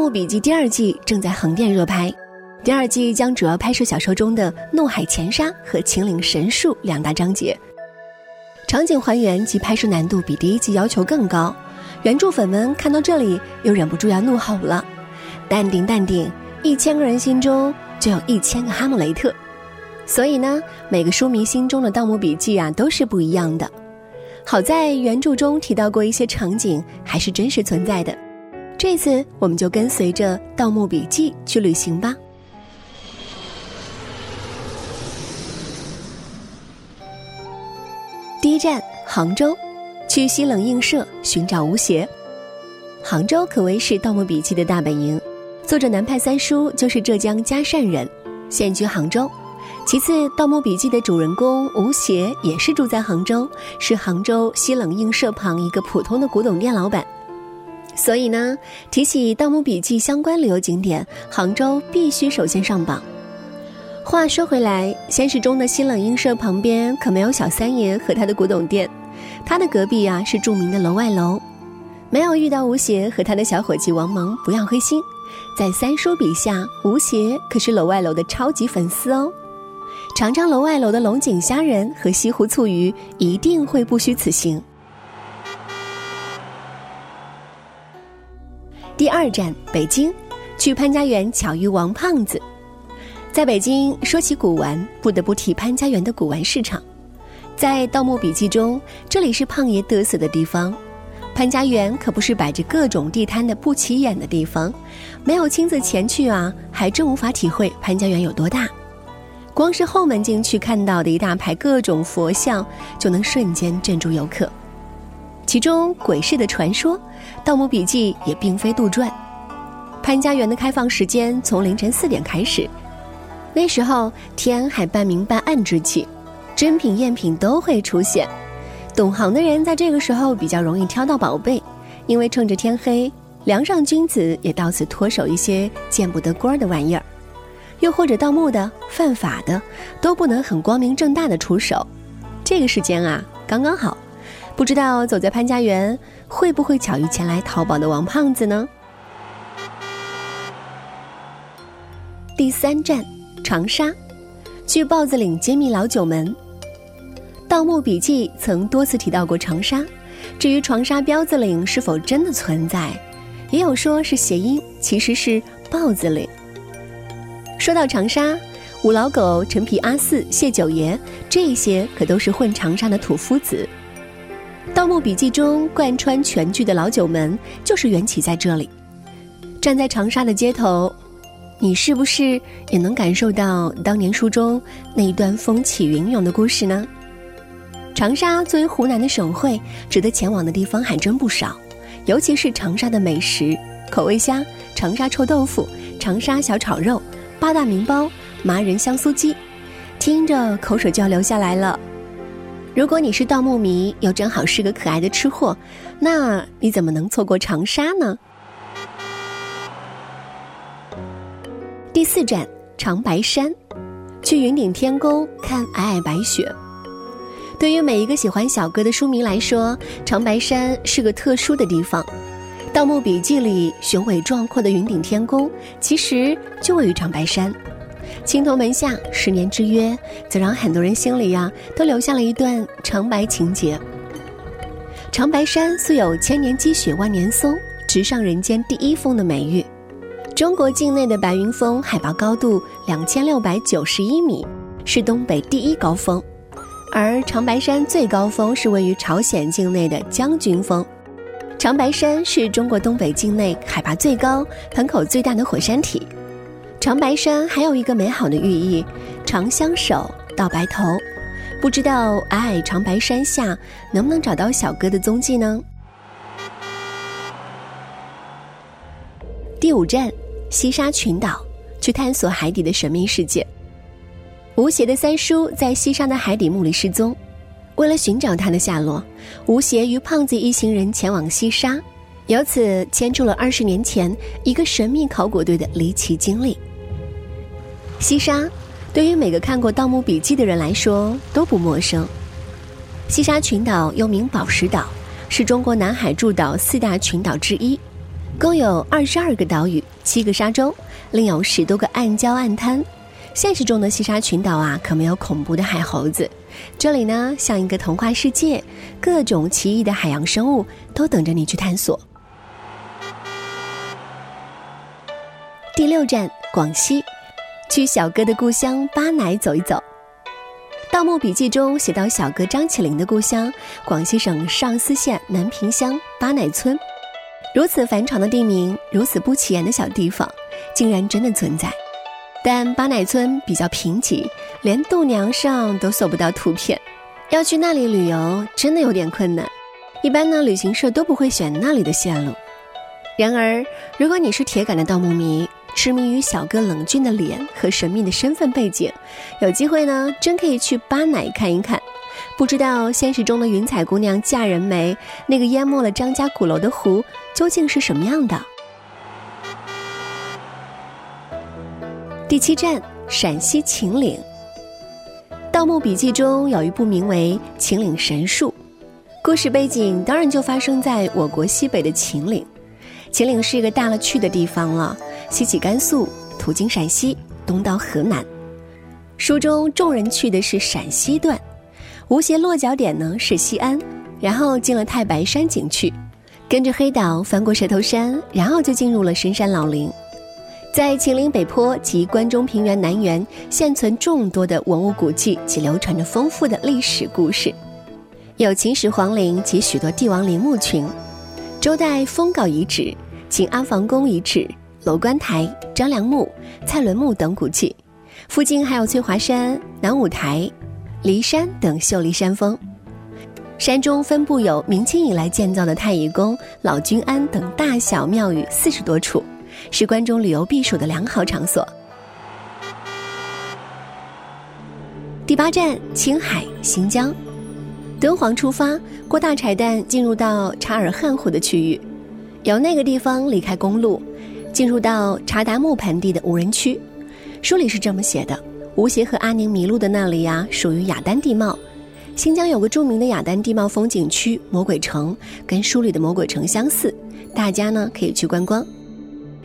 盗墓笔记》第二季正在横店热拍，第二季将主要拍摄小说中的怒海潜沙和秦岭神树两大章节，场景还原及拍摄难度比第一季要求更高。原著粉们看到这里又忍不住要怒吼了：“淡定淡定，一千个人心中就有一千个哈姆雷特。”所以呢，每个书迷心中的《盗墓笔记》啊都是不一样的。好在原著中提到过一些场景还是真实存在的。这次我们就跟随着《盗墓笔记》去旅行吧。第一站杭州，去西冷映社寻找吴邪。杭州可谓是《盗墓笔记》的大本营，作者南派三叔就是浙江嘉善人，现居杭州。其次，《盗墓笔记》的主人公吴邪也是住在杭州，是杭州西冷映社旁一个普通的古董店老板。所以呢，提起《盗墓笔记》相关旅游景点，杭州必须首先上榜。话说回来，现实中的新冷映社旁边可没有小三爷和他的古董店，他的隔壁啊是著名的楼外楼。没有遇到吴邪和他的小伙计王蒙，不要灰心，在三叔笔下，吴邪可是楼外楼的超级粉丝哦。尝尝楼外楼的龙井虾仁和西湖醋鱼，一定会不虚此行。第二站北京，去潘家园巧遇王胖子。在北京说起古玩，不得不提潘家园的古玩市场。在《盗墓笔记》中，这里是胖爷得瑟的地方。潘家园可不是摆着各种地摊的不起眼的地方，没有亲自前去啊，还真无法体会潘家园有多大。光是后门进去看到的一大排各种佛像，就能瞬间镇住游客。其中鬼市的传说，《盗墓笔记》也并非杜撰。潘家园的开放时间从凌晨四点开始，那时候天还半明半暗之际，真品赝品都会出现。懂行的人在这个时候比较容易挑到宝贝，因为趁着天黑，梁上君子也到此脱手一些见不得光的玩意儿。又或者盗墓的、犯法的，都不能很光明正大的出手。这个时间啊，刚刚好。不知道走在潘家园会不会巧遇前来淘宝的王胖子呢？第三站，长沙，去豹子岭揭秘老九门。《盗墓笔记》曾多次提到过长沙，至于长沙彪子岭是否真的存在，也有说是谐音，其实是豹子岭。说到长沙，五老狗、陈皮阿四、谢九爷，这些可都是混长沙的土夫子。《盗墓笔记》中贯穿全剧的老九门就是缘起在这里。站在长沙的街头，你是不是也能感受到当年书中那一段风起云涌的故事呢？长沙作为湖南的省会，值得前往的地方还真不少，尤其是长沙的美食：口味虾、长沙臭豆腐、长沙小炒肉、八大名包、麻仁香酥鸡，听着口水就要流下来了。如果你是盗墓迷，又正好是个可爱的吃货，那你怎么能错过长沙呢？第四站长白山，去云顶天宫看皑皑白雪。对于每一个喜欢小哥的书迷来说，长白山是个特殊的地方。《盗墓笔记》里雄伟壮阔的云顶天宫，其实就位于长白山。青铜门下十年之约，则让很多人心里呀都留下了一段长白情节。长白山素有“千年积雪万年松，直上人间第一峰”的美誉，中国境内的白云峰海拔高度两千六百九十一米，是东北第一高峰。而长白山最高峰是位于朝鲜境内的将军峰。长白山是中国东北境内海拔最高、盆口最大的火山体。长白山还有一个美好的寓意：长相守，到白头。不知道皑皑长白山下能不能找到小哥的踪迹呢？第五站，西沙群岛，去探索海底的神秘世界。吴邪的三叔在西沙的海底墓里失踪，为了寻找他的下落，吴邪与胖子一行人前往西沙，由此牵出了二十年前一个神秘考古队的离奇经历。西沙。对于每个看过《盗墓笔记》的人来说都不陌生。西沙群岛又名宝石岛，是中国南海诸岛四大群岛之一，共有二十二个岛屿、七个沙洲，另有十多个暗礁暗滩。现实中的西沙群岛啊，可没有恐怖的海猴子，这里呢像一个童话世界，各种奇异的海洋生物都等着你去探索。第六站，广西。去小哥的故乡巴乃走一走，《盗墓笔记》中写到小哥张起灵的故乡广西省上思县南平乡巴乃村，如此繁长的地名，如此不起眼的小地方，竟然真的存在。但巴乃村比较贫瘠，连度娘上都搜不到图片，要去那里旅游真的有点困难。一般呢，旅行社都不会选那里的线路。然而，如果你是铁杆的盗墓迷，痴迷于小哥冷峻的脸和神秘的身份背景，有机会呢，真可以去巴乃看一看。不知道现实中的云彩姑娘嫁人没？那个淹没了张家鼓楼的湖究竟是什么样的？第七站，陕西秦岭。《盗墓笔记》中有一部名为《秦岭神树》，故事背景当然就发生在我国西北的秦岭。秦岭是一个大了去的地方了。西起甘肃，途经陕西，东到河南。书中众人去的是陕西段，吴邪落脚点呢是西安，然后进了太白山景区，跟着黑岛翻过蛇头山，然后就进入了深山老林。在秦岭北坡及关中平原南缘，现存众多的文物古迹及流传着丰富的历史故事，有秦始皇陵及许多帝王陵墓群，周代封稿遗址、秦阿房宫遗址。楼观台、张良墓、蔡伦墓等古迹，附近还有翠华山、南五台、骊山等秀丽山峰。山中分布有明清以来建造的太乙宫、老君庵等大小庙宇四十多处，是关中旅游避暑的良好场所。第八站，青海新疆，敦煌出发，过大柴旦进入到察尔汗湖的区域，由那个地方离开公路。进入到查达木盆地的无人区，书里是这么写的：吴邪和阿宁迷路的那里呀，属于雅丹地貌。新疆有个著名的雅丹地貌风景区魔鬼城，跟书里的魔鬼城相似，大家呢可以去观光。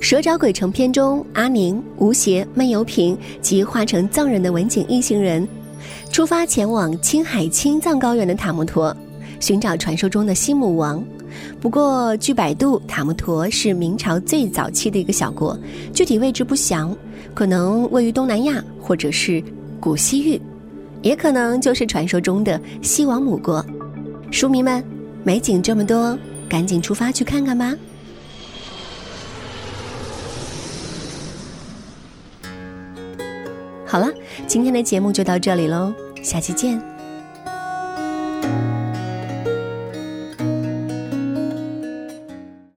蛇爪鬼城篇中，阿宁、吴邪、闷油瓶及化成藏人的文景一行人，出发前往青海青藏高原的塔木陀，寻找传说中的西母王。不过，据百度，塔木陀是明朝最早期的一个小国，具体位置不详，可能位于东南亚，或者是古西域，也可能就是传说中的西王母国。书迷们，美景这么多，赶紧出发去看看吧！好了，今天的节目就到这里喽，下期见。